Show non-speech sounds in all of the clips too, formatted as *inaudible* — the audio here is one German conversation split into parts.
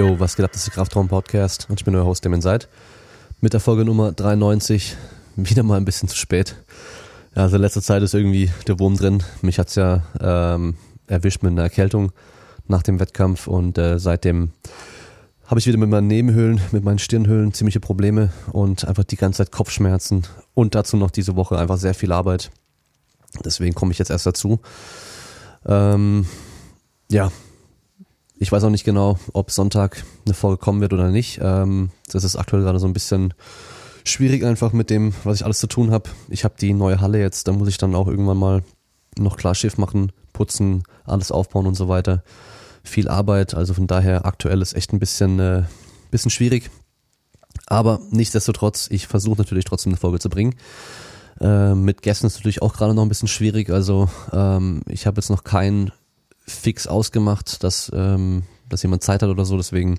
Yo, was geht ab? Das ist der Kraftraum Podcast und ich bin euer Host, Damon Seid. Mit der Folge Nummer 93. Wieder mal ein bisschen zu spät. Ja, also in letzter Zeit ist irgendwie der Wurm drin. Mich hat's ja ähm, erwischt mit einer Erkältung nach dem Wettkampf und äh, seitdem habe ich wieder mit meinen Nebenhöhlen, mit meinen Stirnhöhlen ziemliche Probleme und einfach die ganze Zeit Kopfschmerzen und dazu noch diese Woche einfach sehr viel Arbeit. Deswegen komme ich jetzt erst dazu. Ähm, ja, ich weiß auch nicht genau, ob Sonntag eine Folge kommen wird oder nicht. Ähm, das ist aktuell gerade so ein bisschen schwierig einfach mit dem, was ich alles zu tun habe. Ich habe die neue Halle jetzt, da muss ich dann auch irgendwann mal noch Klarschiff machen, putzen, alles aufbauen und so weiter. Viel Arbeit, also von daher aktuell ist echt ein bisschen, äh, bisschen schwierig. Aber nichtsdestotrotz, ich versuche natürlich trotzdem eine Folge zu bringen. Äh, mit Gästen ist natürlich auch gerade noch ein bisschen schwierig. Also ähm, ich habe jetzt noch keinen fix ausgemacht, dass, ähm, dass jemand Zeit hat oder so. Deswegen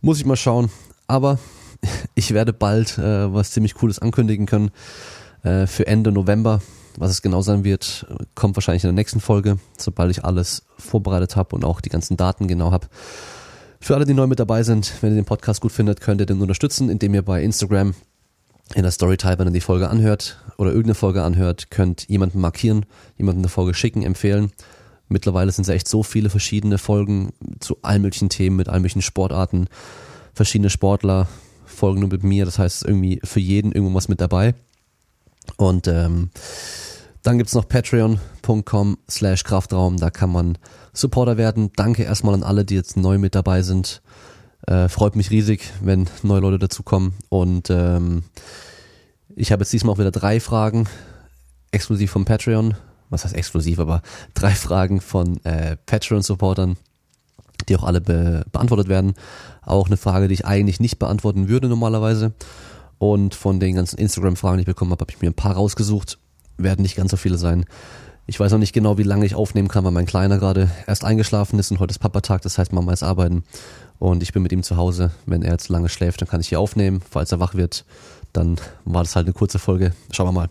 muss ich mal schauen. Aber *laughs* ich werde bald äh, was ziemlich Cooles ankündigen können äh, für Ende November. Was es genau sein wird, kommt wahrscheinlich in der nächsten Folge, sobald ich alles vorbereitet habe und auch die ganzen Daten genau habe. Für alle, die neu mit dabei sind, wenn ihr den Podcast gut findet, könnt ihr den unterstützen, indem ihr bei Instagram in der Storytype, wenn ihr die Folge anhört oder irgendeine Folge anhört, könnt jemanden markieren, jemanden eine Folge schicken, empfehlen Mittlerweile sind es echt so viele verschiedene Folgen zu allen möglichen Themen, mit allen möglichen Sportarten, verschiedene Sportler folgen nur mit mir. Das heißt, irgendwie für jeden irgendwas mit dabei. Und ähm, dann gibt's noch patreon.com slash Kraftraum. Da kann man Supporter werden. Danke erstmal an alle, die jetzt neu mit dabei sind. Äh, freut mich riesig, wenn neue Leute dazukommen. Und ähm, ich habe jetzt diesmal auch wieder drei Fragen exklusiv vom Patreon was heißt exklusiv, aber *laughs* drei Fragen von äh, Patreon-Supportern, die auch alle be beantwortet werden. Auch eine Frage, die ich eigentlich nicht beantworten würde normalerweise. Und von den ganzen Instagram-Fragen, die ich bekommen habe, habe ich mir ein paar rausgesucht. Werden nicht ganz so viele sein. Ich weiß noch nicht genau, wie lange ich aufnehmen kann, weil mein Kleiner gerade erst eingeschlafen ist und heute ist Papatag, das heißt Mama ist arbeiten. Und ich bin mit ihm zu Hause. Wenn er jetzt lange schläft, dann kann ich hier aufnehmen. Falls er wach wird, dann war das halt eine kurze Folge. Schauen wir mal.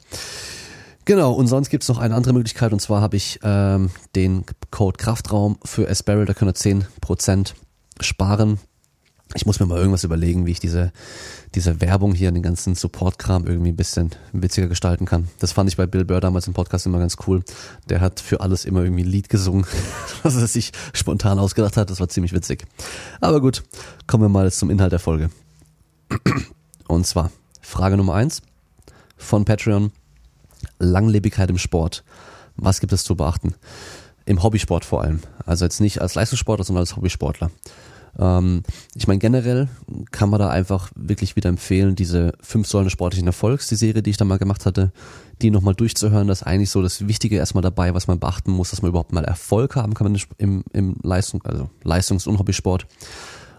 Genau, und sonst gibt's noch eine andere Möglichkeit, und zwar habe ich ähm, den Code Kraftraum für S-Barrel, da könnt ihr 10% sparen. Ich muss mir mal irgendwas überlegen, wie ich diese, diese Werbung hier, den ganzen Support-Kram irgendwie ein bisschen witziger gestalten kann. Das fand ich bei Bill Burr damals im Podcast immer ganz cool. Der hat für alles immer irgendwie ein Lied gesungen, *laughs* was er sich spontan ausgedacht hat. Das war ziemlich witzig. Aber gut, kommen wir mal zum Inhalt der Folge. Und zwar Frage Nummer eins von Patreon. Langlebigkeit im Sport. Was gibt es zu beachten? Im Hobbysport vor allem. Also jetzt nicht als Leistungssportler, sondern als Hobbysportler. Ähm, ich meine, generell kann man da einfach wirklich wieder empfehlen, diese fünf Säulen des sportlichen Erfolgs, die Serie, die ich da mal gemacht hatte, die nochmal durchzuhören. Das ist eigentlich so das Wichtige erstmal dabei, was man beachten muss, dass man überhaupt mal Erfolg haben kann im, im Leistung, also Leistungs- und Hobbysport.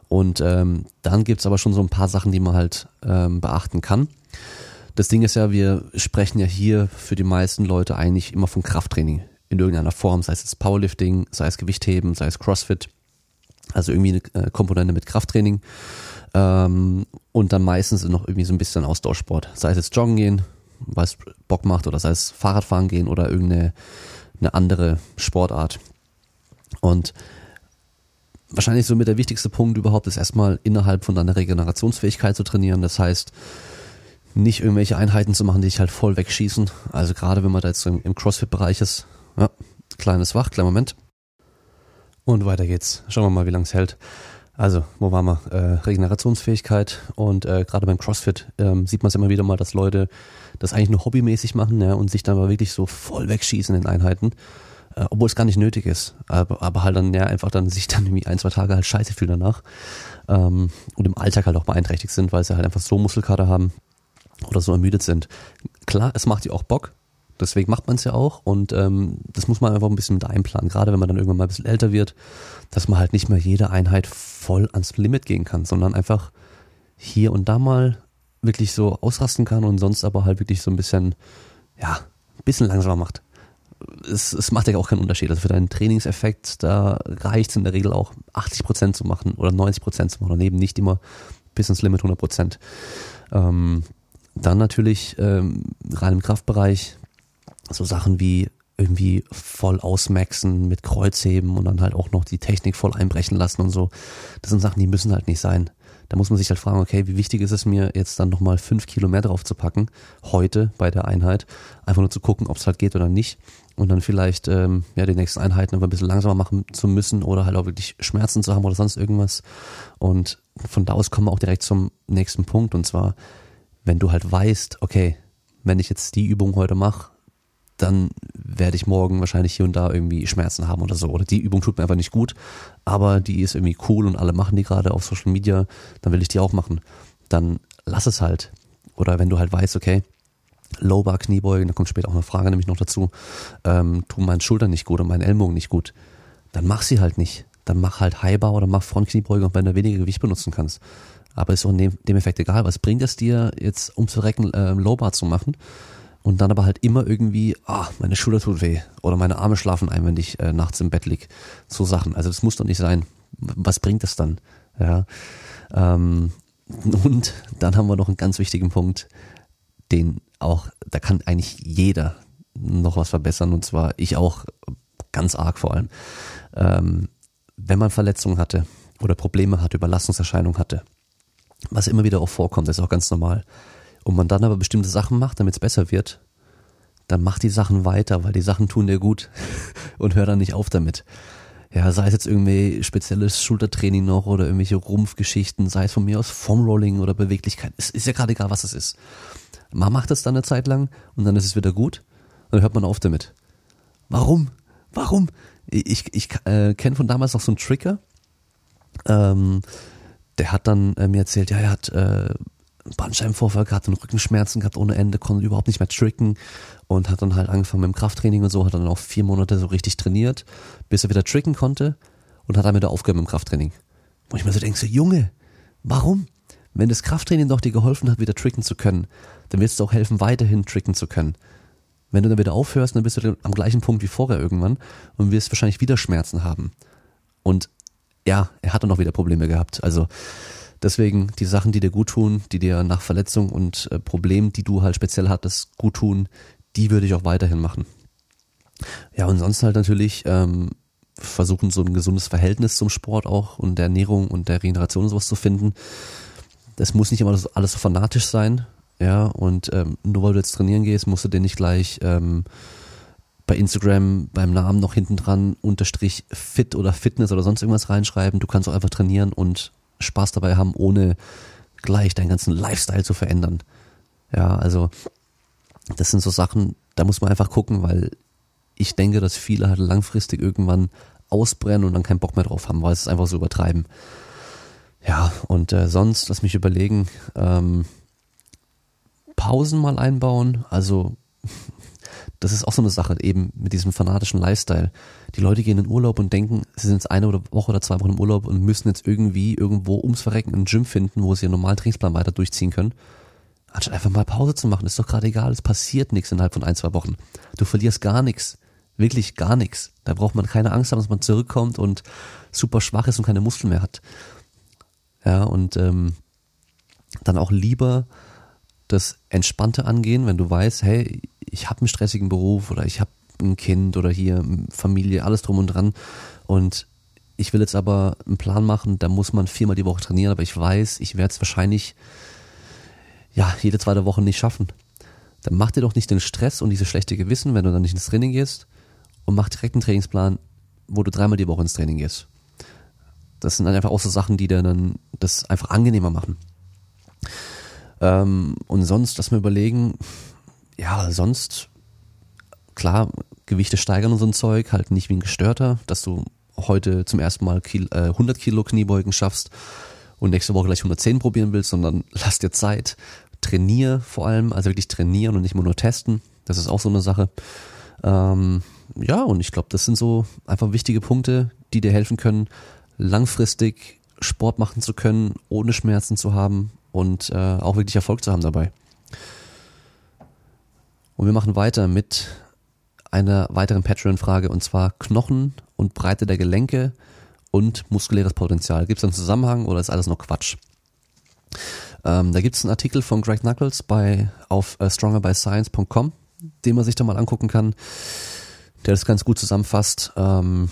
Und ähm, dann gibt's aber schon so ein paar Sachen, die man halt ähm, beachten kann. Das Ding ist ja, wir sprechen ja hier für die meisten Leute eigentlich immer von Krafttraining in irgendeiner Form, sei es Powerlifting, sei es Gewichtheben, sei es CrossFit. Also irgendwie eine äh, Komponente mit Krafttraining. Ähm, und dann meistens noch irgendwie so ein bisschen Ausdauersport. Sei es jetzt Joggen gehen, weil es Bock macht, oder sei es Fahrradfahren gehen oder irgendeine eine andere Sportart. Und wahrscheinlich so mit der wichtigste Punkt überhaupt ist erstmal innerhalb von deiner Regenerationsfähigkeit zu trainieren. Das heißt, nicht irgendwelche Einheiten zu machen, die dich halt voll wegschießen. Also gerade wenn man da jetzt im, im CrossFit-Bereich ist. Ja, kleines Wach, kleiner Moment. Und weiter geht's. Schauen wir mal, wie lange es hält. Also, wo waren wir? Äh, Regenerationsfähigkeit und äh, gerade beim CrossFit ähm, sieht man es immer wieder mal, dass Leute das eigentlich nur hobbymäßig machen ja, und sich dann aber wirklich so voll wegschießen in Einheiten, äh, obwohl es gar nicht nötig ist. Aber, aber halt dann ja einfach dann sich dann irgendwie ein, zwei Tage halt scheiße fühlen danach ähm, und im Alltag halt auch beeinträchtigt sind, weil sie halt einfach so Muskelkater haben, oder so ermüdet sind. Klar, es macht ja auch Bock, deswegen macht man es ja auch und ähm, das muss man einfach ein bisschen mit einplanen, gerade wenn man dann irgendwann mal ein bisschen älter wird, dass man halt nicht mehr jede Einheit voll ans Limit gehen kann, sondern einfach hier und da mal wirklich so ausrasten kann und sonst aber halt wirklich so ein bisschen, ja, ein bisschen langsamer macht. Es, es macht ja auch keinen Unterschied. Also für deinen Trainingseffekt, da reicht es in der Regel auch 80 Prozent zu machen oder 90 Prozent zu machen und eben nicht immer bis ins Limit 100%. Prozent. Ähm, dann natürlich ähm, rein im Kraftbereich so Sachen wie irgendwie voll ausmaxen mit Kreuzheben und dann halt auch noch die Technik voll einbrechen lassen und so. Das sind Sachen, die müssen halt nicht sein. Da muss man sich halt fragen, okay, wie wichtig ist es mir jetzt dann nochmal fünf Kilo mehr drauf zu packen, heute bei der Einheit, einfach nur zu gucken, ob es halt geht oder nicht und dann vielleicht ähm, ja die nächsten Einheiten aber ein bisschen langsamer machen zu müssen oder halt auch wirklich Schmerzen zu haben oder sonst irgendwas. Und von da aus kommen wir auch direkt zum nächsten Punkt und zwar, wenn du halt weißt, okay, wenn ich jetzt die Übung heute mache, dann werde ich morgen wahrscheinlich hier und da irgendwie Schmerzen haben oder so. Oder die Übung tut mir einfach nicht gut, aber die ist irgendwie cool und alle machen die gerade auf Social Media, dann will ich die auch machen. Dann lass es halt. Oder wenn du halt weißt, okay, Low Bar Kniebeugen, da kommt später auch eine Frage nämlich noch dazu, ähm, tun meinen Schultern nicht gut und meinen Ellbogen nicht gut, dann mach sie halt nicht. Dann mach halt High Bar oder mach Front Kniebeugen, wenn du weniger Gewicht benutzen kannst. Aber ist auch in dem, dem Effekt egal. Was bringt es dir jetzt, um zu recken, äh, Low Bar zu machen? Und dann aber halt immer irgendwie, ah, meine Schulter tut weh oder meine Arme schlafen ein, wenn ich äh, nachts im Bett lieg. So Sachen. Also das muss doch nicht sein. Was bringt das dann? Ja. Ähm, *laughs* und dann haben wir noch einen ganz wichtigen Punkt, den auch, da kann eigentlich jeder noch was verbessern und zwar ich auch ganz arg vor allem. Ähm, wenn man Verletzungen hatte oder Probleme hatte, Überlastungserscheinungen hatte, was immer wieder auch vorkommt, ist auch ganz normal, und man dann aber bestimmte Sachen macht, damit es besser wird, dann mach die Sachen weiter, weil die Sachen tun dir gut *laughs* und hör dann nicht auf damit. Ja, sei es jetzt irgendwie spezielles Schultertraining noch oder irgendwelche Rumpfgeschichten, sei es von mir aus Formrolling oder Beweglichkeit, es ist ja gerade egal, was es ist. Man macht das dann eine Zeit lang und dann ist es wieder gut und dann hört man auf damit. Warum? Warum? Ich, ich äh, kenne von damals noch so einen Trigger. Ähm, der hat dann äh, mir erzählt, ja, er hat äh, Bandscheibenvorfall gehabt und Rückenschmerzen gehabt ohne Ende, konnte überhaupt nicht mehr tricken und hat dann halt angefangen mit dem Krafttraining und so, hat dann auch vier Monate so richtig trainiert, bis er wieder tricken konnte und hat dann wieder aufgehört mit dem Krafttraining. Wo ich mir so denke, so Junge, warum? Wenn das Krafttraining doch dir geholfen hat, wieder tricken zu können, dann wird es auch helfen, weiterhin tricken zu können. Wenn du dann wieder aufhörst, dann bist du am gleichen Punkt wie vorher irgendwann und wirst wahrscheinlich wieder Schmerzen haben. Und ja, er hat dann auch wieder Probleme gehabt. Also deswegen die Sachen, die dir gut tun, die dir nach Verletzung und äh, Problemen, die du halt speziell hattest, gut tun, die würde ich auch weiterhin machen. Ja, und sonst halt natürlich ähm, versuchen, so ein gesundes Verhältnis zum Sport auch und der Ernährung und der Regeneration und sowas zu finden. Das muss nicht immer alles so fanatisch sein, ja, und ähm, nur weil du jetzt trainieren gehst, musst du dir nicht gleich ähm, bei Instagram beim Namen noch hinten dran unterstrich fit oder Fitness oder sonst irgendwas reinschreiben. Du kannst auch einfach trainieren und Spaß dabei haben, ohne gleich deinen ganzen Lifestyle zu verändern. Ja, also das sind so Sachen, da muss man einfach gucken, weil ich denke, dass viele halt langfristig irgendwann ausbrennen und dann keinen Bock mehr drauf haben, weil es einfach so übertreiben. Ja, und äh, sonst, lass mich überlegen, ähm, Pausen mal einbauen, also das ist auch so eine Sache eben mit diesem fanatischen Lifestyle. Die Leute gehen in Urlaub und denken, sie sind jetzt eine oder Woche oder zwei Wochen im Urlaub und müssen jetzt irgendwie irgendwo ums Verrecken ein Gym finden, wo sie ihren normalen Trainingsplan weiter durchziehen können. Anstatt einfach mal Pause zu machen, ist doch gerade egal, es passiert nichts innerhalb von ein, zwei Wochen. Du verlierst gar nichts. Wirklich gar nichts. Da braucht man keine Angst haben, dass man zurückkommt und super schwach ist und keine Muskeln mehr hat. Ja, und ähm, dann auch lieber das Entspannte angehen, wenn du weißt, hey, ich habe einen stressigen Beruf oder ich habe ein Kind oder hier Familie, alles drum und dran und ich will jetzt aber einen Plan machen, da muss man viermal die Woche trainieren, aber ich weiß, ich werde es wahrscheinlich ja jede zweite Woche nicht schaffen. Dann mach dir doch nicht den Stress und dieses schlechte Gewissen, wenn du dann nicht ins Training gehst und mach direkt einen Trainingsplan, wo du dreimal die Woche ins Training gehst. Das sind einfach auch so Sachen, die dann das einfach angenehmer machen. Ähm, und sonst, lass mir überlegen, ja, sonst, klar, Gewichte steigern und so ein Zeug, halt nicht wie ein Gestörter, dass du heute zum ersten Mal Kil äh, 100 Kilo Kniebeugen schaffst und nächste Woche gleich 110 probieren willst, sondern lass dir Zeit, trainier vor allem, also wirklich trainieren und nicht nur nur testen, das ist auch so eine Sache. Ähm, ja, und ich glaube, das sind so einfach wichtige Punkte, die dir helfen können, langfristig Sport machen zu können, ohne Schmerzen zu haben und äh, auch wirklich Erfolg zu haben dabei. Und wir machen weiter mit einer weiteren Patreon-Frage und zwar Knochen und Breite der Gelenke und muskuläres Potenzial. Gibt es einen Zusammenhang oder ist alles nur Quatsch? Ähm, da gibt es einen Artikel von Greg Knuckles bei auf uh, strongerbyscience.com, den man sich da mal angucken kann. der das ganz gut zusammenfasst. Ähm,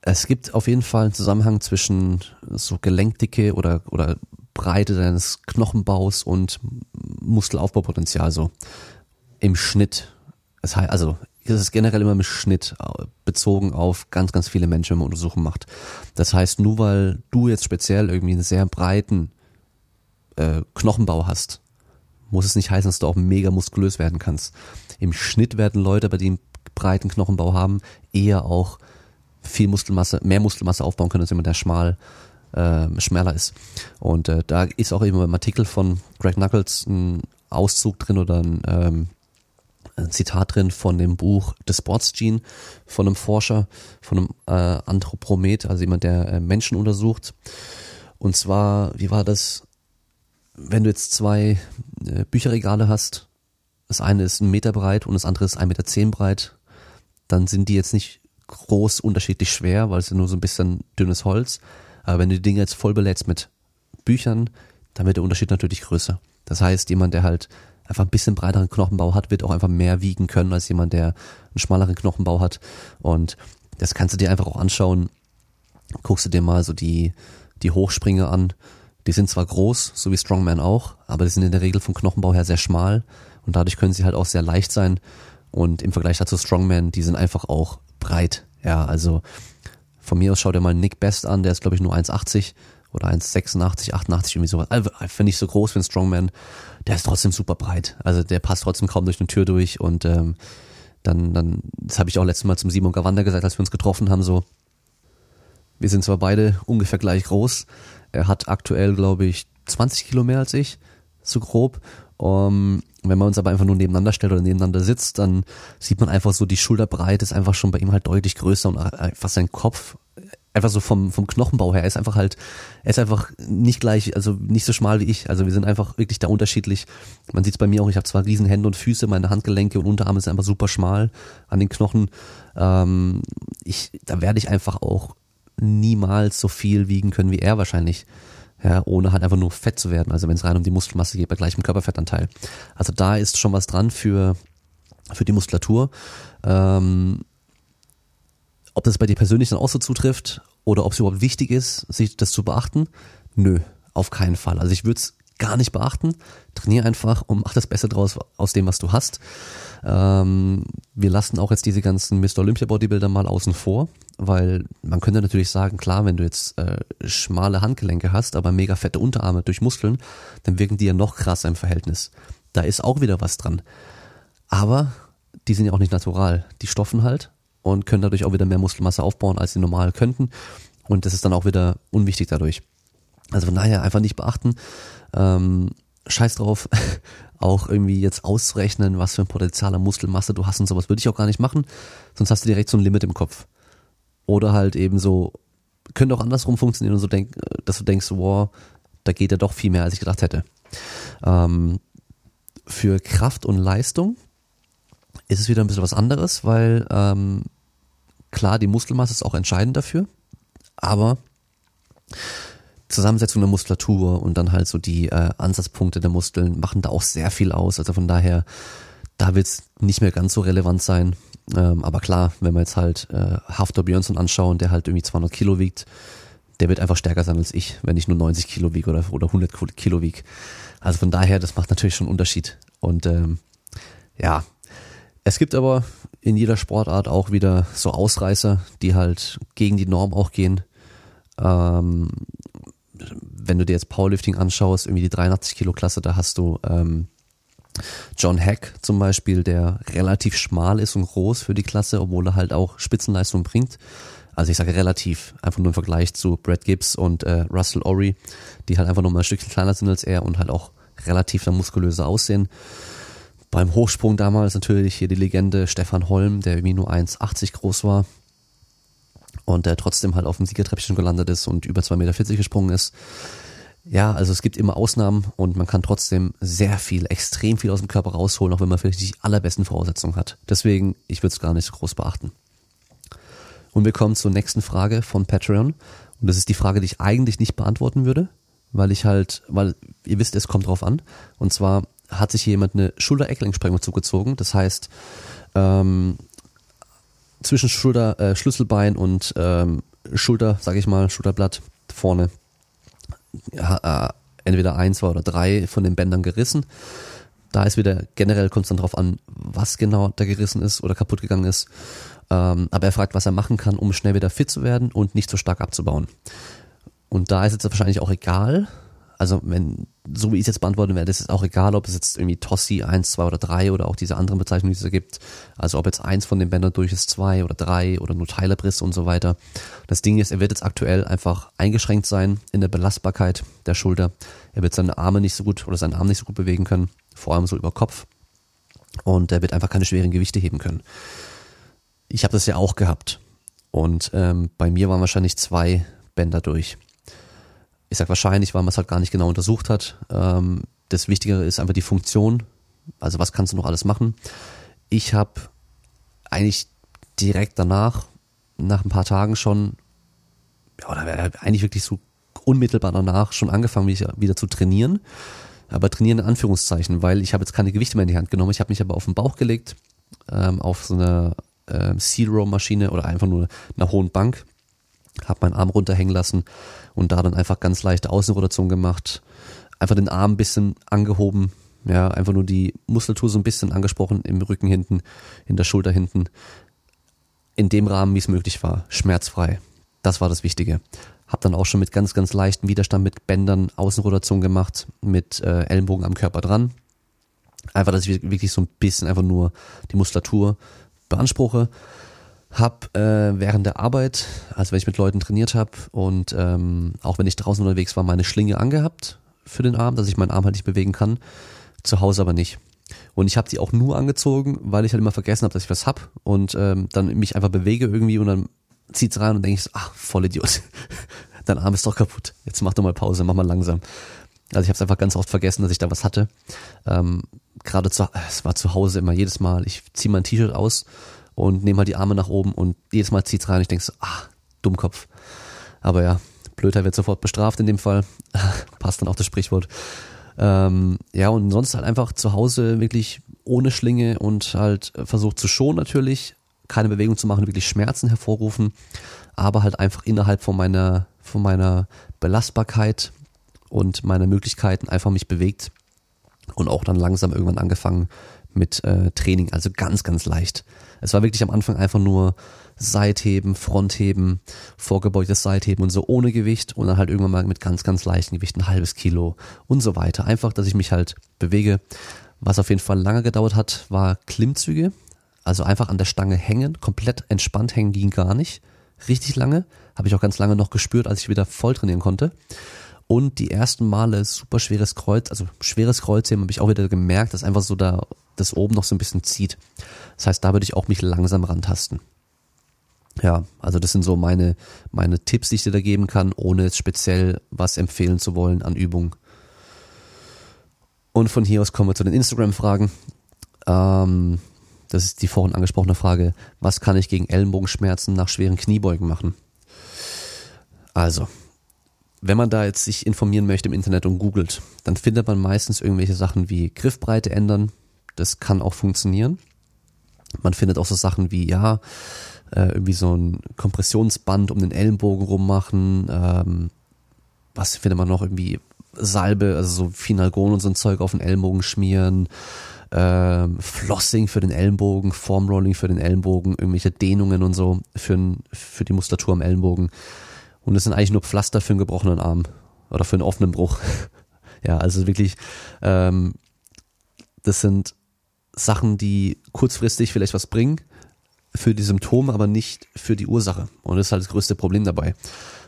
es gibt auf jeden Fall einen Zusammenhang zwischen so Gelenkdicke oder, oder Breite deines Knochenbaus und Muskelaufbaupotenzial so im Schnitt. Das heißt, also es ist generell immer im Schnitt äh, bezogen auf ganz, ganz viele Menschen, wenn man Untersuchungen macht. Das heißt, nur weil du jetzt speziell irgendwie einen sehr breiten äh, Knochenbau hast, muss es nicht heißen, dass du auch mega muskulös werden kannst. Im Schnitt werden Leute, bei denen breiten Knochenbau haben, eher auch viel Muskelmasse, mehr Muskelmasse aufbauen können als jemand, der schmal, äh, schmäler ist. Und äh, da ist auch eben im Artikel von Greg Knuckles ein Auszug drin oder ein, ähm, ein Zitat drin von dem Buch The Sports Gene von einem Forscher, von einem äh, Anthropomet, also jemand, der äh, Menschen untersucht. Und zwar, wie war das? Wenn du jetzt zwei äh, Bücherregale hast, das eine ist ein Meter breit und das andere ist ein Meter zehn breit, dann sind die jetzt nicht groß unterschiedlich schwer, weil es ja nur so ein bisschen dünnes Holz. Aber wenn du die Dinge jetzt voll belädst mit Büchern, dann wird der Unterschied natürlich größer. Das heißt, jemand, der halt einfach ein bisschen breiteren Knochenbau hat, wird auch einfach mehr wiegen können als jemand, der einen schmaleren Knochenbau hat. Und das kannst du dir einfach auch anschauen. Guckst du dir mal so die, die Hochspringer an. Die sind zwar groß, so wie Strongman auch, aber die sind in der Regel vom Knochenbau her sehr schmal und dadurch können sie halt auch sehr leicht sein. Und im Vergleich dazu Strongman, die sind einfach auch breit. Ja, also von mir aus schaut dir mal Nick Best an, der ist glaube ich nur 1,80 oder 1,86, 88, irgendwie sowas. Also, Finde ich so groß für einen Strongman. Der ist trotzdem super breit. Also der passt trotzdem kaum durch eine Tür durch und ähm, dann, dann, das habe ich auch letztes Mal zum Simon Gawanda gesagt, als wir uns getroffen haben, so, wir sind zwar beide ungefähr gleich groß. Er hat aktuell, glaube ich, 20 Kilo mehr als ich, so grob. Um, wenn man uns aber einfach nur nebeneinander stellt oder nebeneinander sitzt, dann sieht man einfach so, die Schulterbreite ist einfach schon bei ihm halt deutlich größer und einfach sein Kopf, einfach so vom, vom Knochenbau her, ist einfach halt, er ist einfach nicht gleich, also nicht so schmal wie ich. Also wir sind einfach wirklich da unterschiedlich. Man sieht es bei mir auch, ich habe zwar riesen Hände und Füße, meine Handgelenke und Unterarme sind einfach super schmal an den Knochen. Ähm, ich, da werde ich einfach auch niemals so viel wiegen können wie er wahrscheinlich ja, ohne halt einfach nur fett zu werden. Also wenn es rein um die Muskelmasse geht, bei gleichem Körperfettanteil. Also da ist schon was dran für, für die Muskulatur. Ähm, ob das bei dir persönlich dann auch so zutrifft oder ob es überhaupt wichtig ist, sich das zu beachten, nö, auf keinen Fall. Also ich würde es gar nicht beachten. Trainier einfach und mach das Beste draus aus dem, was du hast. Ähm, wir lassen auch jetzt diese ganzen Mr. Olympia Bodybuilder mal außen vor, weil man könnte natürlich sagen, klar, wenn du jetzt äh, schmale Handgelenke hast, aber mega fette Unterarme durch Muskeln, dann wirken die ja noch krasser im Verhältnis. Da ist auch wieder was dran. Aber die sind ja auch nicht natural. Die stoffen halt und können dadurch auch wieder mehr Muskelmasse aufbauen, als sie normal könnten. Und das ist dann auch wieder unwichtig dadurch. Also von daher einfach nicht beachten. Ähm, scheiß drauf, *laughs* auch irgendwie jetzt auszurechnen, was für ein Potenzial an Muskelmasse du hast und sowas, würde ich auch gar nicht machen, sonst hast du direkt so ein Limit im Kopf. Oder halt eben so, könnte auch andersrum funktionieren und so denk, dass du denkst, wow, da geht ja doch viel mehr, als ich gedacht hätte. Ähm, für Kraft und Leistung ist es wieder ein bisschen was anderes, weil ähm, klar, die Muskelmasse ist auch entscheidend dafür, aber Zusammensetzung der Muskulatur und dann halt so die äh, Ansatzpunkte der Muskeln machen da auch sehr viel aus. Also von daher, da wird es nicht mehr ganz so relevant sein. Ähm, aber klar, wenn wir jetzt halt äh, Haftor Björnsson anschauen, der halt irgendwie 200 Kilo wiegt, der wird einfach stärker sein als ich, wenn ich nur 90 Kilo wiege oder, oder 100 Kilo wiege. Also von daher, das macht natürlich schon einen Unterschied. Und ähm, ja, es gibt aber in jeder Sportart auch wieder so Ausreißer, die halt gegen die Norm auch gehen. Ähm, wenn du dir jetzt Powerlifting anschaust, irgendwie die 83 Kilo Klasse, da hast du ähm, John Hack zum Beispiel, der relativ schmal ist und groß für die Klasse, obwohl er halt auch Spitzenleistung bringt. Also ich sage relativ, einfach nur im Vergleich zu Brad Gibbs und äh, Russell Ory, die halt einfach nur mal ein Stückchen kleiner sind als er und halt auch relativ dann muskulöser aussehen. Beim Hochsprung damals natürlich hier die Legende Stefan Holm, der irgendwie nur 1,80 groß war, und der trotzdem halt auf dem Siegertreppchen gelandet ist und über 2,40 Meter gesprungen ist. Ja, also es gibt immer Ausnahmen und man kann trotzdem sehr viel, extrem viel aus dem Körper rausholen, auch wenn man vielleicht die allerbesten Voraussetzungen hat. Deswegen, ich würde es gar nicht so groß beachten. Und wir kommen zur nächsten Frage von Patreon. Und das ist die Frage, die ich eigentlich nicht beantworten würde, weil ich halt, weil ihr wisst, es kommt drauf an. Und zwar hat sich jemand eine Schulter-Ecklenksprengung zugezogen. Das heißt, ähm, zwischen Schulter, äh, Schlüsselbein und ähm, Schulter, sag ich mal, Schulterblatt vorne, äh, entweder ein, zwei oder drei von den Bändern gerissen. Da ist wieder generell kommt es dann drauf an, was genau da gerissen ist oder kaputt gegangen ist. Ähm, aber er fragt, was er machen kann, um schnell wieder fit zu werden und nicht so stark abzubauen. Und da ist jetzt wahrscheinlich auch egal, also wenn, so wie ich es jetzt beantworten werde, ist es auch egal, ob es jetzt irgendwie Tossi 1, 2 oder 3 oder auch diese anderen Bezeichnungen, die es da gibt. Also ob jetzt eins von den Bändern durch ist, zwei oder drei oder nur Teilebriss und so weiter. Das Ding ist, er wird jetzt aktuell einfach eingeschränkt sein in der Belastbarkeit der Schulter. Er wird seine Arme nicht so gut oder seinen Arm nicht so gut bewegen können, vor allem so über Kopf. Und er wird einfach keine schweren Gewichte heben können. Ich habe das ja auch gehabt. Und ähm, bei mir waren wahrscheinlich zwei Bänder durch. Ich sag wahrscheinlich, weil man es halt gar nicht genau untersucht hat. Ähm, das Wichtigere ist einfach die Funktion. Also was kannst du noch alles machen? Ich habe eigentlich direkt danach, nach ein paar Tagen schon, ja, oder eigentlich wirklich so unmittelbar danach schon angefangen, wieder, wieder zu trainieren. Aber trainieren in Anführungszeichen, weil ich habe jetzt keine Gewichte mehr in die Hand genommen. Ich habe mich aber auf den Bauch gelegt, ähm, auf so eine äh, Zero-Maschine oder einfach nur einer hohen Bank habe meinen Arm runterhängen lassen und da dann einfach ganz leichte Außenrotation gemacht, einfach den Arm ein bisschen angehoben, ja, einfach nur die Muskulatur so ein bisschen angesprochen im Rücken hinten, in der Schulter hinten, in dem Rahmen, wie es möglich war, schmerzfrei. Das war das Wichtige. Hab dann auch schon mit ganz, ganz leichtem Widerstand mit Bändern Außenrotation gemacht, mit äh, Ellenbogen am Körper dran. Einfach, dass ich wirklich so ein bisschen einfach nur die Muskulatur beanspruche hab äh, während der Arbeit, also wenn ich mit Leuten trainiert habe und ähm, auch wenn ich draußen unterwegs war, meine Schlinge angehabt für den Arm, dass ich meinen Arm halt nicht bewegen kann. Zu Hause aber nicht. Und ich habe die auch nur angezogen, weil ich halt immer vergessen habe, dass ich was hab und ähm, dann mich einfach bewege irgendwie und dann zieht's rein und denke ich so, ach, voll Idiot. *laughs* Dein Arm ist doch kaputt. Jetzt mach doch mal Pause, mach mal langsam. Also ich habe es einfach ganz oft vergessen, dass ich da was hatte. Ähm, Gerade es war zu Hause immer jedes Mal. Ich ziehe mein T-Shirt aus und nehme halt die Arme nach oben und jedes Mal zieht's rein. Ich denke so, ah, Dummkopf. Aber ja, Blödheit wird sofort bestraft in dem Fall. *laughs* Passt dann auch das Sprichwort. Ähm, ja, und sonst halt einfach zu Hause wirklich ohne Schlinge und halt versucht zu schonen natürlich, keine Bewegung zu machen, wirklich Schmerzen hervorrufen, aber halt einfach innerhalb von meiner, von meiner Belastbarkeit und meiner Möglichkeiten einfach mich bewegt und auch dann langsam irgendwann angefangen mit äh, Training, also ganz, ganz leicht. Es war wirklich am Anfang einfach nur Seitheben, Frontheben, vorgebeugtes Seitheben und so ohne Gewicht und dann halt irgendwann mal mit ganz, ganz leichten Gewicht, ein halbes Kilo und so weiter. Einfach, dass ich mich halt bewege. Was auf jeden Fall lange gedauert hat, war Klimmzüge. Also einfach an der Stange hängen, komplett entspannt hängen ging gar nicht. Richtig lange. Habe ich auch ganz lange noch gespürt, als ich wieder voll trainieren konnte. Und die ersten Male super schweres Kreuz, also schweres Kreuzheben habe ich auch wieder gemerkt, dass einfach so da das oben noch so ein bisschen zieht. Das heißt, da würde ich auch mich langsam rantasten. Ja, also das sind so meine, meine Tipps, die ich dir da geben kann, ohne jetzt speziell was empfehlen zu wollen an Übungen. Und von hier aus kommen wir zu den Instagram-Fragen. Ähm, das ist die vorhin angesprochene Frage, was kann ich gegen Ellenbogenschmerzen nach schweren Kniebeugen machen? Also, wenn man da jetzt sich informieren möchte im Internet und googelt, dann findet man meistens irgendwelche Sachen wie Griffbreite ändern. Das kann auch funktionieren. Man findet auch so Sachen wie, ja, äh, irgendwie so ein Kompressionsband um den Ellenbogen rummachen. Ähm, was findet man noch? Irgendwie Salbe, also so Finalgon und so ein Zeug auf den Ellenbogen schmieren. Ähm, Flossing für den Ellenbogen, Formrolling für den Ellenbogen, irgendwelche Dehnungen und so für, für die Muskulatur am Ellenbogen. Und es sind eigentlich nur Pflaster für einen gebrochenen Arm oder für einen offenen Bruch. *laughs* ja, also wirklich, ähm, das sind Sachen, die kurzfristig vielleicht was bringen für die Symptome, aber nicht für die Ursache. Und das ist halt das größte Problem dabei.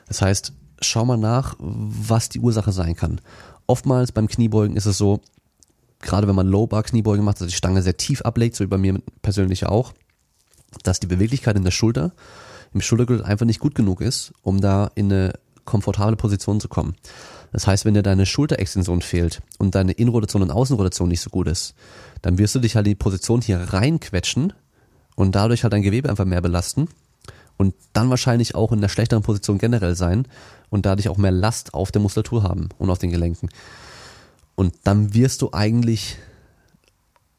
Das heißt, schau mal nach, was die Ursache sein kann. Oftmals beim Kniebeugen ist es so, gerade wenn man Low-Bar-Kniebeugen macht, dass die Stange sehr tief ablegt, so wie bei mir persönlich auch, dass die Beweglichkeit in der Schulter, im Schultergürtel einfach nicht gut genug ist, um da in eine komfortable Position zu kommen. Das heißt, wenn dir deine Schulterextension fehlt und deine Innenrotation und Außenrotation nicht so gut ist, dann wirst du dich halt in die Position hier reinquetschen und dadurch halt dein Gewebe einfach mehr belasten und dann wahrscheinlich auch in einer schlechteren Position generell sein und dadurch auch mehr Last auf der Muskulatur haben und auf den Gelenken. Und dann wirst du eigentlich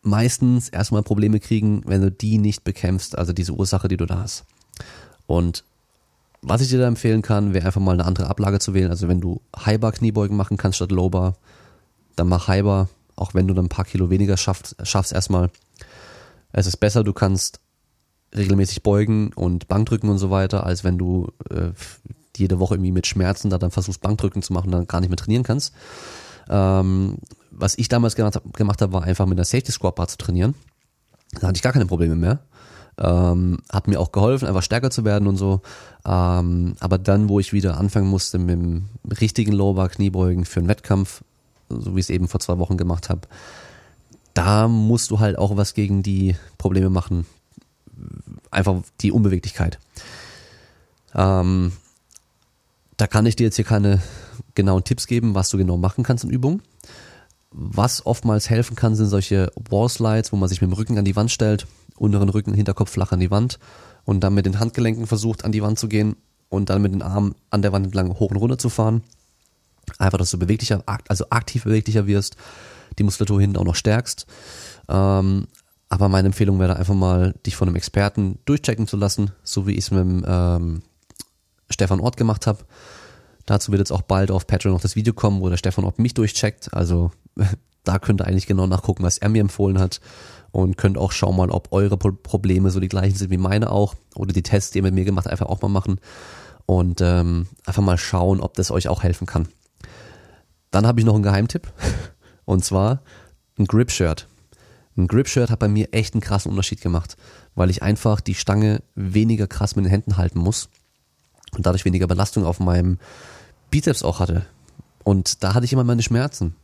meistens erstmal Probleme kriegen, wenn du die nicht bekämpfst, also diese Ursache, die du da hast. Und was ich dir da empfehlen kann, wäre einfach mal eine andere Ablage zu wählen. Also wenn du Highbar Kniebeugen machen kannst statt Lowbar, dann mach Highbar, auch wenn du dann ein paar Kilo weniger schaffst, schaffst erstmal. Es ist besser, du kannst regelmäßig beugen und Bankdrücken und so weiter, als wenn du äh, jede Woche irgendwie mit Schmerzen da dann versuchst Bankdrücken zu machen und dann gar nicht mehr trainieren kannst. Ähm, was ich damals gemacht, gemacht habe, war einfach mit einer Safety Squat Bar zu trainieren. Da hatte ich gar keine Probleme mehr. Ähm, hat mir auch geholfen, einfach stärker zu werden und so. Ähm, aber dann, wo ich wieder anfangen musste mit dem richtigen Lower Kniebeugen für einen Wettkampf, so wie ich es eben vor zwei Wochen gemacht habe, da musst du halt auch was gegen die Probleme machen. Einfach die Unbeweglichkeit. Ähm, da kann ich dir jetzt hier keine genauen Tipps geben, was du genau machen kannst in Übungen. Was oftmals helfen kann, sind solche Wall-Slides, wo man sich mit dem Rücken an die Wand stellt, unteren Rücken, Hinterkopf flach an die Wand und dann mit den Handgelenken versucht, an die Wand zu gehen und dann mit den Armen an der Wand entlang hoch und runter zu fahren. Einfach, dass du beweglicher, also aktiv beweglicher wirst, die Muskulatur hinten auch noch stärkst. Ähm, aber meine Empfehlung wäre einfach mal, dich von einem Experten durchchecken zu lassen, so wie ich es mit dem ähm, Stefan Ort gemacht habe. Dazu wird jetzt auch bald auf Patreon noch das Video kommen, wo der Stefan Ort mich durchcheckt. Also *laughs* da könnt ihr eigentlich genau nachgucken, was er mir empfohlen hat und könnt auch schauen mal, ob eure Probleme so die gleichen sind wie meine auch oder die Tests, die ihr mit mir gemacht einfach auch mal machen und ähm, einfach mal schauen, ob das euch auch helfen kann. Dann habe ich noch einen Geheimtipp und zwar ein Grip-Shirt. Ein Grip-Shirt hat bei mir echt einen krassen Unterschied gemacht, weil ich einfach die Stange weniger krass mit den Händen halten muss und dadurch weniger Belastung auf meinem Bizeps auch hatte. Und da hatte ich immer meine Schmerzen.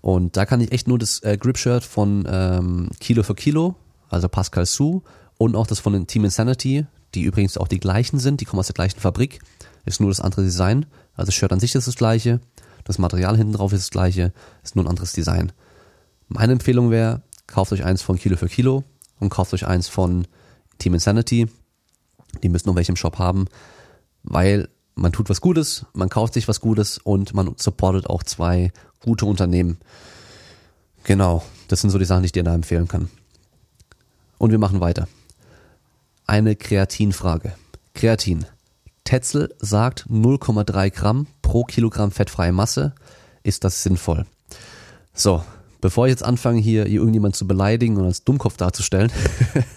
Und da kann ich echt nur das äh, Grip-Shirt von ähm, Kilo für Kilo, also Pascal Su, und auch das von den Team Insanity, die übrigens auch die gleichen sind, die kommen aus der gleichen Fabrik, ist nur das andere Design. Also das Shirt an sich ist das gleiche, das Material hinten drauf ist das gleiche, ist nur ein anderes Design. Meine Empfehlung wäre, kauft euch eins von Kilo für Kilo und kauft euch eins von Team Insanity. Die müssen noch welche im Shop haben weil man tut was Gutes, man kauft sich was Gutes und man supportet auch zwei gute Unternehmen. Genau, das sind so die Sachen, die ich dir da empfehlen kann. Und wir machen weiter. Eine Kreatinfrage. Kreatin. Tetzel sagt 0,3 Gramm pro Kilogramm fettfreie Masse. Ist das sinnvoll? So, bevor ich jetzt anfange, hier, irgendjemand zu beleidigen und als Dummkopf darzustellen,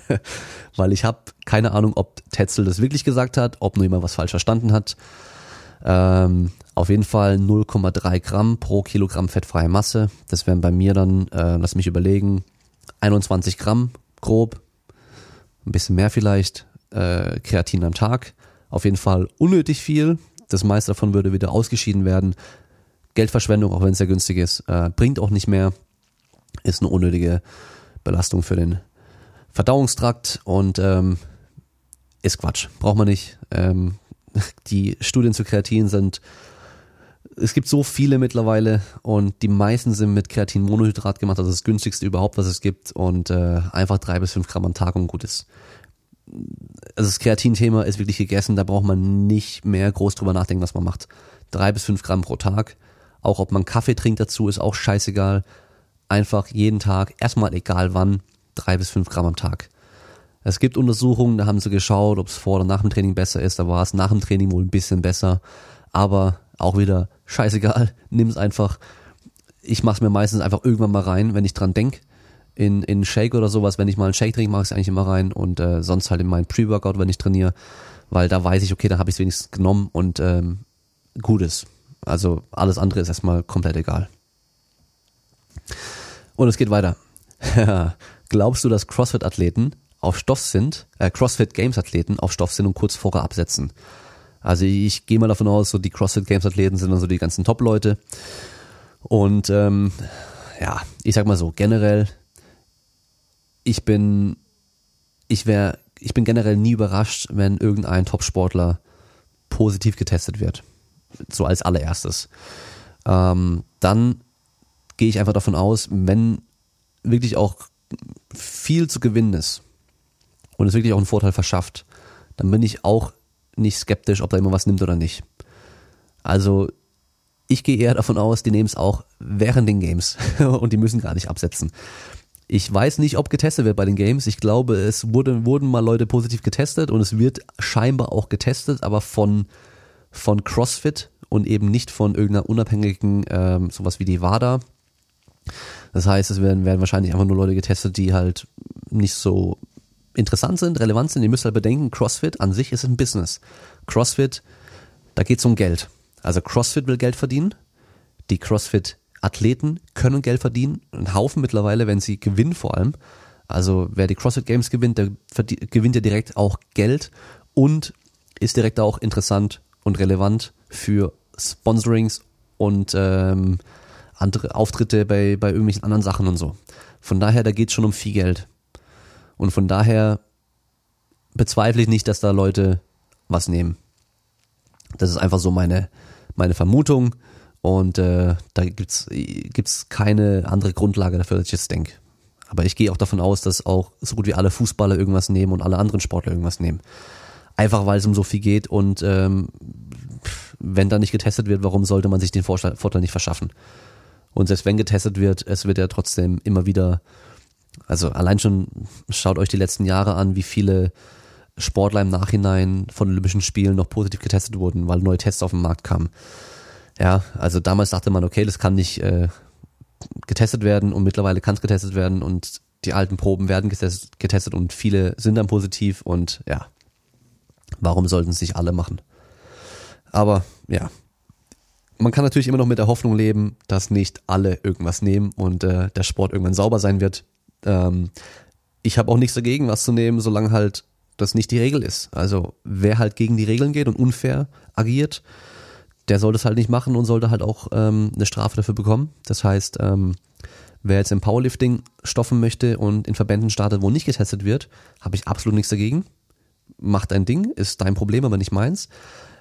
*laughs* weil ich habe keine Ahnung, ob Tetzel das wirklich gesagt hat, ob nur jemand was falsch verstanden hat. Ähm, auf jeden Fall 0,3 Gramm pro Kilogramm fettfreie Masse. Das wären bei mir dann, äh, lass mich überlegen, 21 Gramm grob, ein bisschen mehr vielleicht, äh, Kreatin am Tag. Auf jeden Fall unnötig viel. Das meiste davon würde wieder ausgeschieden werden. Geldverschwendung, auch wenn es sehr günstig ist, äh, bringt auch nicht mehr ist eine unnötige Belastung für den Verdauungstrakt und ähm, ist Quatsch. Braucht man nicht. Ähm, *laughs* die Studien zu Kreatin sind, es gibt so viele mittlerweile und die meisten sind mit Kreatinmonohydrat gemacht, also das günstigste überhaupt, was es gibt und äh, einfach drei bis fünf Gramm am Tag und gut ist. Also das Kreatin-Thema ist wirklich gegessen, da braucht man nicht mehr groß drüber nachdenken, was man macht. Drei bis fünf Gramm pro Tag. Auch ob man Kaffee trinkt dazu, ist auch scheißegal einfach jeden Tag, erstmal egal wann, drei bis fünf Gramm am Tag. Es gibt Untersuchungen, da haben sie geschaut, ob es vor oder nach dem Training besser ist. Da war es nach dem Training wohl ein bisschen besser. Aber auch wieder scheißegal, *laughs* nimm es einfach. Ich mache es mir meistens einfach irgendwann mal rein, wenn ich dran denk. In, in Shake oder sowas, wenn ich mal einen Shake trinke, mache ich es eigentlich immer rein. Und äh, sonst halt in meinen Pre-Workout, wenn ich trainiere. Weil da weiß ich, okay, da habe ich es wenigstens genommen und ähm, gut ist. Also alles andere ist erstmal komplett egal. Und es geht weiter. *laughs* Glaubst du, dass CrossFit-Athleten auf Stoff sind, äh, CrossFit Games-Athleten auf Stoff sind und kurz vorher absetzen? Also ich gehe mal davon aus, so die CrossFit Games-Athleten sind dann so die ganzen Top-Leute. Und ähm, ja, ich sag mal so, generell, ich bin, ich wäre, ich bin generell nie überrascht, wenn irgendein Top-Sportler positiv getestet wird. So als allererstes. Ähm, dann gehe ich einfach davon aus, wenn wirklich auch viel zu gewinnen ist und es wirklich auch einen Vorteil verschafft, dann bin ich auch nicht skeptisch, ob da immer was nimmt oder nicht. Also ich gehe eher davon aus, die nehmen es auch während den Games *laughs* und die müssen gar nicht absetzen. Ich weiß nicht, ob getestet wird bei den Games. Ich glaube, es wurde, wurden mal Leute positiv getestet und es wird scheinbar auch getestet, aber von, von CrossFit und eben nicht von irgendeiner unabhängigen, ähm, sowas wie die WADA. Das heißt, es werden, werden wahrscheinlich einfach nur Leute getestet, die halt nicht so interessant sind, relevant sind. Ihr müsst halt bedenken, CrossFit an sich ist ein Business. CrossFit, da geht es um Geld. Also CrossFit will Geld verdienen. Die CrossFit Athleten können Geld verdienen, einen Haufen mittlerweile, wenn sie gewinnen vor allem. Also wer die CrossFit Games gewinnt, der gewinnt ja direkt auch Geld und ist direkt auch interessant und relevant für Sponsorings und ähm, andere Auftritte bei, bei irgendwelchen anderen Sachen und so. Von daher, da geht es schon um viel Geld. Und von daher bezweifle ich nicht, dass da Leute was nehmen. Das ist einfach so meine, meine Vermutung. Und äh, da gibt's gibt's keine andere Grundlage dafür, dass ich jetzt denke. Aber ich gehe auch davon aus, dass auch so gut wie alle Fußballer irgendwas nehmen und alle anderen Sportler irgendwas nehmen. Einfach weil es um so viel geht und ähm, wenn da nicht getestet wird, warum sollte man sich den Vorteil nicht verschaffen? Und selbst wenn getestet wird, es wird ja trotzdem immer wieder, also allein schon schaut euch die letzten Jahre an, wie viele Sportler im Nachhinein von Olympischen Spielen noch positiv getestet wurden, weil neue Tests auf den Markt kamen. Ja, also damals dachte man, okay, das kann nicht äh, getestet werden und mittlerweile kann es getestet werden und die alten Proben werden getestet, getestet und viele sind dann positiv und ja, warum sollten es nicht alle machen? Aber ja, man kann natürlich immer noch mit der Hoffnung leben, dass nicht alle irgendwas nehmen und äh, der Sport irgendwann sauber sein wird. Ähm, ich habe auch nichts dagegen, was zu nehmen, solange halt das nicht die Regel ist. Also wer halt gegen die Regeln geht und unfair agiert, der soll das halt nicht machen und sollte halt auch ähm, eine Strafe dafür bekommen. Das heißt, ähm, wer jetzt im Powerlifting stoffen möchte und in Verbänden startet, wo nicht getestet wird, habe ich absolut nichts dagegen. Macht dein Ding, ist dein Problem, aber nicht meins.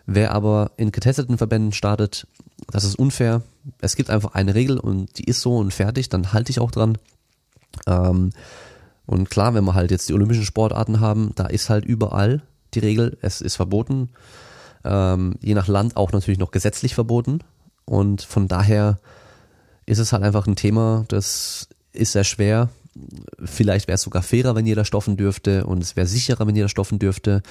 Wer aber in getesteten Verbänden startet, das ist unfair. Es gibt einfach eine Regel und die ist so und fertig, dann halte ich auch dran. Ähm, und klar, wenn wir halt jetzt die olympischen Sportarten haben, da ist halt überall die Regel, es ist verboten ähm, je nach Land auch natürlich noch gesetzlich verboten. Und von daher ist es halt einfach ein Thema, das ist sehr schwer. Vielleicht wäre es sogar fairer, wenn jeder stoffen dürfte und es wäre sicherer, wenn jeder stoffen dürfte.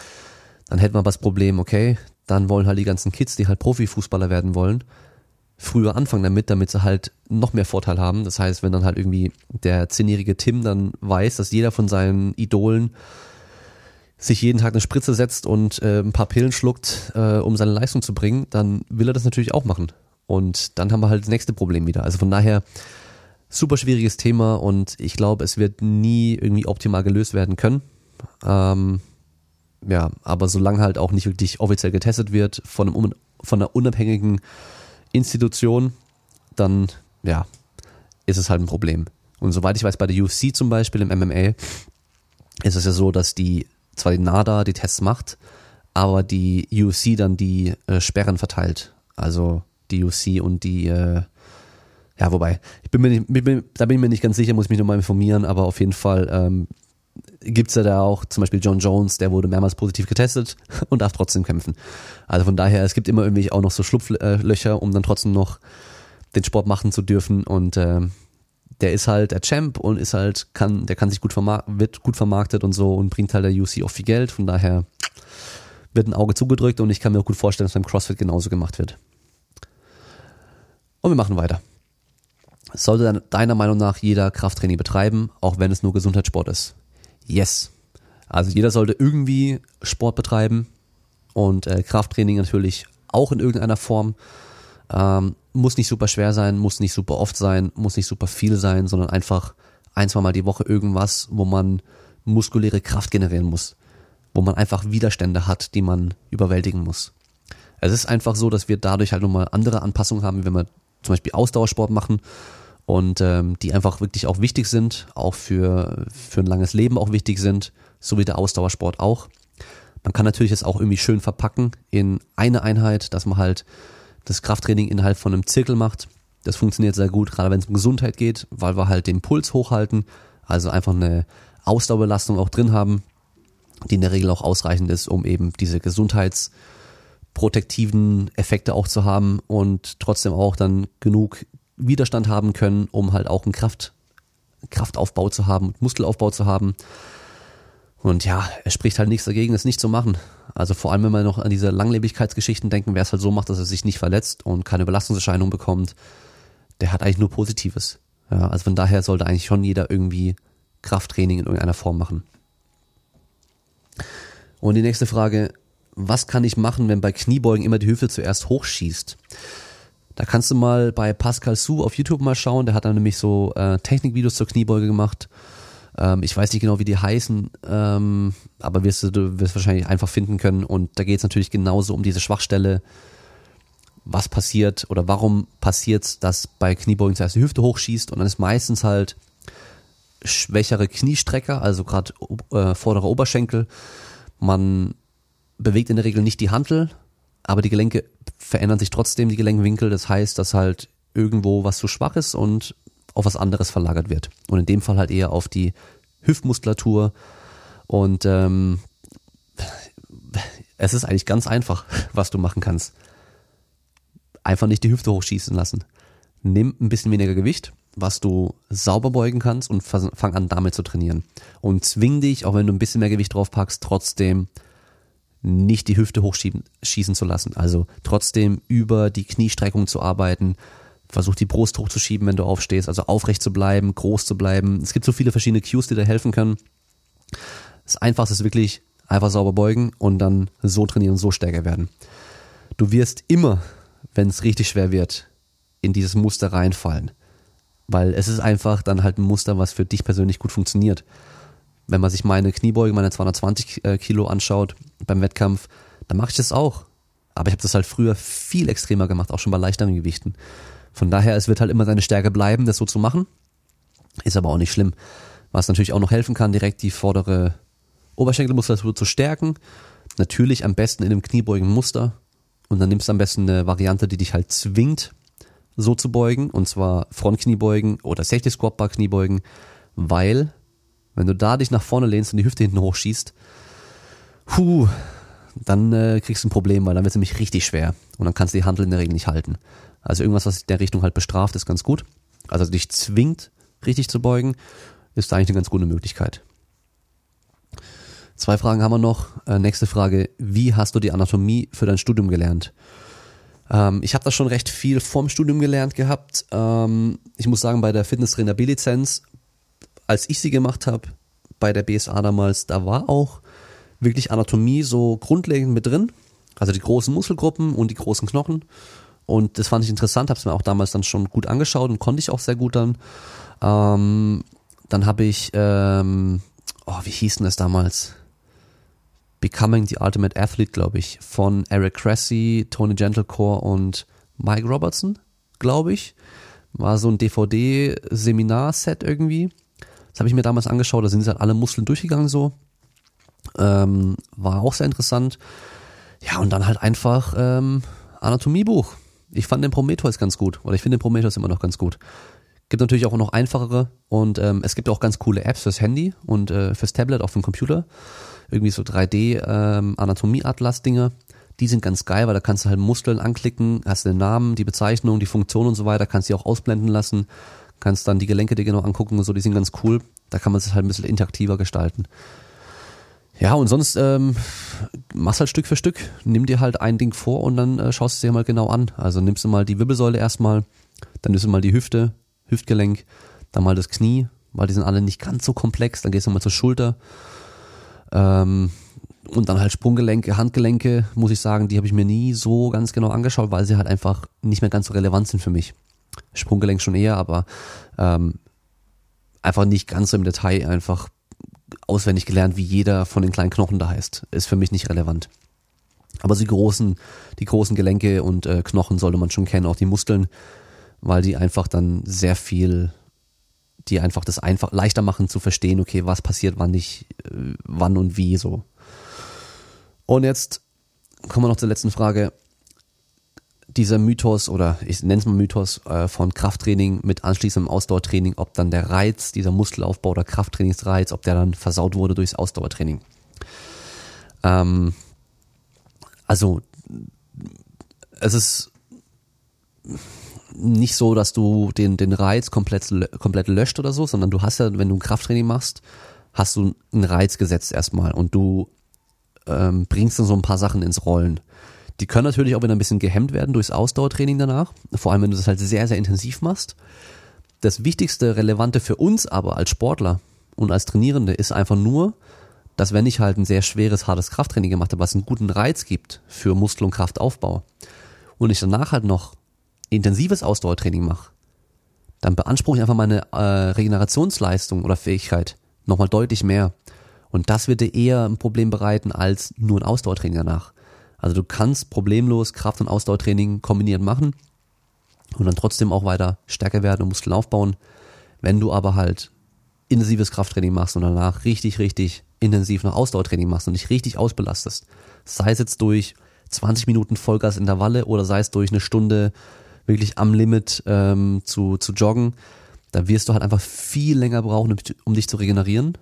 Dann hätten wir das Problem, okay, dann wollen halt die ganzen Kids, die halt Profifußballer werden wollen, früher anfangen damit, damit sie halt noch mehr Vorteil haben. Das heißt, wenn dann halt irgendwie der zehnjährige Tim dann weiß, dass jeder von seinen Idolen sich jeden Tag eine Spritze setzt und äh, ein paar Pillen schluckt, äh, um seine Leistung zu bringen, dann will er das natürlich auch machen. Und dann haben wir halt das nächste Problem wieder. Also von daher super schwieriges Thema und ich glaube, es wird nie irgendwie optimal gelöst werden können. Ähm, ja, aber solange halt auch nicht wirklich offiziell getestet wird von, einem, von einer unabhängigen Institution, dann ja, ist es halt ein Problem. Und soweit ich weiß, bei der UFC zum Beispiel im MMA ist es ja so, dass die zwar die NADA die Tests macht, aber die UFC dann die äh, Sperren verteilt. Also die UFC und die, äh, ja, wobei, ich bin mir nicht, bin, da bin ich mir nicht ganz sicher, muss ich mich nochmal informieren, aber auf jeden Fall ähm, gibt ja da auch zum Beispiel John Jones, der wurde mehrmals positiv getestet *laughs* und darf trotzdem kämpfen. Also von daher, es gibt immer irgendwie auch noch so Schlupflöcher, um dann trotzdem noch den Sport machen zu dürfen und äh, der ist halt der Champ und ist halt, kann, der kann sich gut vermarkten, wird gut vermarktet und so und bringt halt der UC auch viel Geld. Von daher wird ein Auge zugedrückt und ich kann mir auch gut vorstellen, dass beim CrossFit genauso gemacht wird. Und wir machen weiter. Sollte deiner Meinung nach jeder Krafttraining betreiben, auch wenn es nur Gesundheitssport ist? Yes. Also jeder sollte irgendwie Sport betreiben und äh, Krafttraining natürlich auch in irgendeiner Form. Ähm, muss nicht super schwer sein, muss nicht super oft sein, muss nicht super viel sein, sondern einfach ein, zwei Mal die Woche irgendwas, wo man muskuläre Kraft generieren muss, wo man einfach Widerstände hat, die man überwältigen muss. Es ist einfach so, dass wir dadurch halt nochmal andere Anpassungen haben, wenn wir zum Beispiel Ausdauersport machen und ähm, die einfach wirklich auch wichtig sind, auch für, für ein langes Leben auch wichtig sind, so wie der Ausdauersport auch. Man kann natürlich es auch irgendwie schön verpacken in eine Einheit, dass man halt das Krafttraining innerhalb von einem Zirkel macht. Das funktioniert sehr gut, gerade wenn es um Gesundheit geht, weil wir halt den Puls hochhalten, also einfach eine Ausdauerbelastung auch drin haben, die in der Regel auch ausreichend ist, um eben diese gesundheitsprotektiven Effekte auch zu haben und trotzdem auch dann genug Widerstand haben können, um halt auch ein Kraft, Kraftaufbau zu haben, Muskelaufbau zu haben. Und ja, es spricht halt nichts dagegen, es nicht zu machen. Also vor allem, wenn wir noch an diese Langlebigkeitsgeschichten denken, wer es halt so macht, dass er sich nicht verletzt und keine Belastungserscheinung bekommt, der hat eigentlich nur Positives. Ja, also von daher sollte eigentlich schon jeder irgendwie Krafttraining in irgendeiner Form machen. Und die nächste Frage, was kann ich machen, wenn bei Kniebeugen immer die Hüfte zuerst hochschießt? Da kannst du mal bei Pascal Su auf YouTube mal schauen, der hat dann nämlich so äh, Technikvideos zur Kniebeuge gemacht. Ähm, ich weiß nicht genau, wie die heißen, ähm, aber wirst du, du wirst wahrscheinlich einfach finden können. Und da geht es natürlich genauso um diese Schwachstelle, was passiert oder warum passiert, dass bei Kniebeugen zuerst die Hüfte hochschießt und dann ist meistens halt schwächere Kniestrecker, also gerade äh, vorderer Oberschenkel. Man bewegt in der Regel nicht die Hantel, aber die Gelenke verändern sich trotzdem, die Gelenkwinkel. Das heißt, dass halt irgendwo was zu schwach ist und auf was anderes verlagert wird. Und in dem Fall halt eher auf die Hüftmuskulatur. Und ähm, es ist eigentlich ganz einfach, was du machen kannst. Einfach nicht die Hüfte hochschießen lassen. Nimm ein bisschen weniger Gewicht, was du sauber beugen kannst und fang an damit zu trainieren. Und zwing dich, auch wenn du ein bisschen mehr Gewicht drauf packst, trotzdem nicht die Hüfte hochschießen zu lassen. Also trotzdem über die Kniestreckung zu arbeiten. Versuch die Brust hochzuschieben, wenn du aufstehst. Also aufrecht zu bleiben, groß zu bleiben. Es gibt so viele verschiedene Cues, die dir helfen können. Das Einfachste ist wirklich einfach sauber beugen und dann so trainieren, so stärker werden. Du wirst immer, wenn es richtig schwer wird, in dieses Muster reinfallen. Weil es ist einfach dann halt ein Muster, was für dich persönlich gut funktioniert wenn man sich meine Kniebeuge, meine 220 äh, Kilo anschaut beim Wettkampf, dann mache ich das auch. Aber ich habe das halt früher viel extremer gemacht, auch schon bei leichteren Gewichten. Von daher, es wird halt immer seine Stärke bleiben, das so zu machen. Ist aber auch nicht schlimm. Was natürlich auch noch helfen kann, direkt die vordere Oberschenkelmuskulatur zu stärken. Natürlich am besten in einem Kniebeugenmuster. Und dann nimmst du am besten eine Variante, die dich halt zwingt, so zu beugen. Und zwar Frontkniebeugen oder 60 Squat Bar Kniebeugen, weil wenn du da dich nach vorne lehnst und die Hüfte hinten hochschießt, puh, dann äh, kriegst du ein Problem, weil dann wird es nämlich richtig schwer und dann kannst du die Handel in der Regel nicht halten. Also irgendwas, was in der Richtung halt bestraft, ist ganz gut. Also dich zwingt, richtig zu beugen, ist da eigentlich eine ganz gute Möglichkeit. Zwei Fragen haben wir noch. Äh, nächste Frage, wie hast du die Anatomie für dein Studium gelernt? Ähm, ich habe das schon recht viel vorm Studium gelernt gehabt. Ähm, ich muss sagen, bei der Fitnesstrainer B-Lizenz als ich sie gemacht habe, bei der BSA damals, da war auch wirklich Anatomie so grundlegend mit drin. Also die großen Muskelgruppen und die großen Knochen. Und das fand ich interessant, habe es mir auch damals dann schon gut angeschaut und konnte ich auch sehr gut dann. Ähm, dann habe ich, ähm, oh, wie hieß denn das damals? Becoming the Ultimate Athlete, glaube ich, von Eric Cressy, Tony Gentlecore und Mike Robertson, glaube ich. War so ein DVD-Seminar-Set irgendwie. Das habe ich mir damals angeschaut, da sind halt alle Muskeln durchgegangen so. Ähm, war auch sehr interessant. Ja, und dann halt einfach ähm, Anatomiebuch. Ich fand den Prometheus ganz gut, oder ich finde den Prometheus immer noch ganz gut. Gibt natürlich auch noch einfachere und ähm, es gibt auch ganz coole Apps fürs Handy und äh, fürs Tablet, auch für Computer. Irgendwie so 3D ähm. Die sind ganz geil, weil da kannst du halt Muskeln anklicken, hast den Namen, die Bezeichnung, die Funktion und so weiter, kannst die auch ausblenden lassen kannst dann die Gelenke dir genau angucken und so, die sind ganz cool. Da kann man es halt ein bisschen interaktiver gestalten. Ja, und sonst ähm, machst halt Stück für Stück. Nimm dir halt ein Ding vor und dann äh, schaust du dir mal genau an. Also nimmst du mal die Wirbelsäule erstmal, dann nimmst du mal die Hüfte, Hüftgelenk, dann mal das Knie, weil die sind alle nicht ganz so komplex. Dann gehst du mal zur Schulter. Ähm, und dann halt Sprunggelenke, Handgelenke, muss ich sagen, die habe ich mir nie so ganz genau angeschaut, weil sie halt einfach nicht mehr ganz so relevant sind für mich. Sprunggelenk schon eher, aber ähm, einfach nicht ganz so im Detail einfach auswendig gelernt, wie jeder von den kleinen Knochen da heißt. Ist für mich nicht relevant. Aber die großen, die großen Gelenke und äh, Knochen sollte man schon kennen, auch die Muskeln, weil die einfach dann sehr viel, die einfach das einfach leichter machen zu verstehen, okay, was passiert, wann nicht, äh, wann und wie so. Und jetzt kommen wir noch zur letzten Frage dieser Mythos oder ich nenne es mal Mythos äh, von Krafttraining mit anschließendem Ausdauertraining, ob dann der Reiz, dieser Muskelaufbau oder Krafttrainingsreiz, ob der dann versaut wurde durchs Ausdauertraining. Ähm, also es ist nicht so, dass du den, den Reiz komplett, komplett löscht oder so, sondern du hast ja, wenn du ein Krafttraining machst, hast du einen Reiz gesetzt erstmal und du ähm, bringst dann so ein paar Sachen ins Rollen. Die können natürlich auch wieder ein bisschen gehemmt werden durchs Ausdauertraining danach, vor allem wenn du das halt sehr, sehr intensiv machst. Das wichtigste, relevante für uns aber als Sportler und als Trainierende ist einfach nur, dass wenn ich halt ein sehr schweres, hartes Krafttraining gemacht habe, was einen guten Reiz gibt für Muskel- und Kraftaufbau und ich danach halt noch intensives Ausdauertraining mache, dann beanspruche ich einfach meine äh, Regenerationsleistung oder Fähigkeit nochmal deutlich mehr. Und das wird dir eher ein Problem bereiten als nur ein Ausdauertraining danach. Also du kannst problemlos Kraft- und Ausdauertraining kombiniert machen und dann trotzdem auch weiter stärker werden und Muskeln aufbauen. Wenn du aber halt intensives Krafttraining machst und danach richtig, richtig intensiv noch Ausdauertraining machst und dich richtig ausbelastest, sei es jetzt durch 20 Minuten Vollgas Intervalle oder sei es durch eine Stunde wirklich am Limit ähm, zu, zu joggen, da wirst du halt einfach viel länger brauchen, um dich zu regenerieren,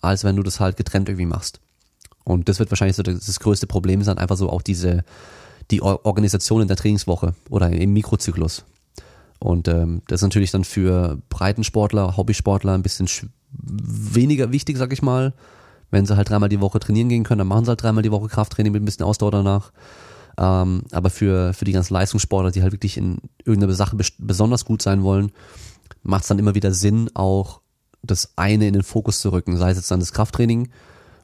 als wenn du das halt getrennt irgendwie machst. Und das wird wahrscheinlich so das, das größte Problem sein, einfach so auch diese, die Organisation in der Trainingswoche oder im Mikrozyklus. Und ähm, das ist natürlich dann für Breitensportler, Hobbysportler ein bisschen weniger wichtig, sag ich mal. Wenn sie halt dreimal die Woche trainieren gehen können, dann machen sie halt dreimal die Woche Krafttraining mit ein bisschen Ausdauer danach. Ähm, aber für, für die ganzen Leistungssportler, die halt wirklich in irgendeiner Sache besonders gut sein wollen, macht es dann immer wieder Sinn, auch das eine in den Fokus zu rücken. Sei es jetzt dann das Krafttraining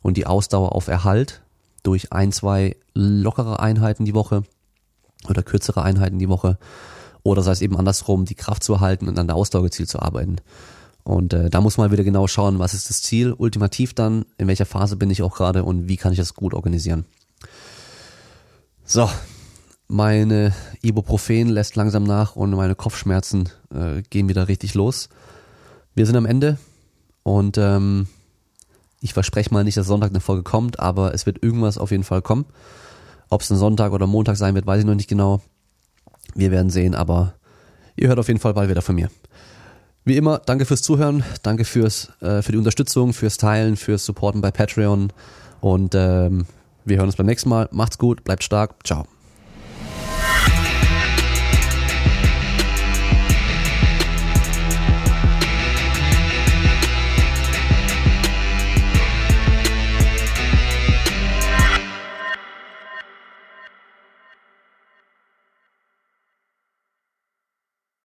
und die Ausdauer auf Erhalt durch ein, zwei lockere Einheiten die Woche oder kürzere Einheiten die Woche. Oder sei es eben andersrum, die Kraft zu erhalten und an der Ausdauer gezielt zu arbeiten. Und äh, da muss man wieder genau schauen, was ist das Ziel, ultimativ dann, in welcher Phase bin ich auch gerade und wie kann ich das gut organisieren. So, meine Ibuprofen lässt langsam nach und meine Kopfschmerzen äh, gehen wieder richtig los. Wir sind am Ende und ähm, ich verspreche mal nicht, dass Sonntag eine Folge kommt, aber es wird irgendwas auf jeden Fall kommen. Ob es ein Sonntag oder Montag sein wird, weiß ich noch nicht genau. Wir werden sehen, aber ihr hört auf jeden Fall bald wieder von mir. Wie immer, danke fürs Zuhören, danke fürs äh, für die Unterstützung, fürs Teilen, fürs Supporten bei Patreon und ähm, wir hören uns beim nächsten Mal. Macht's gut, bleibt stark. Ciao.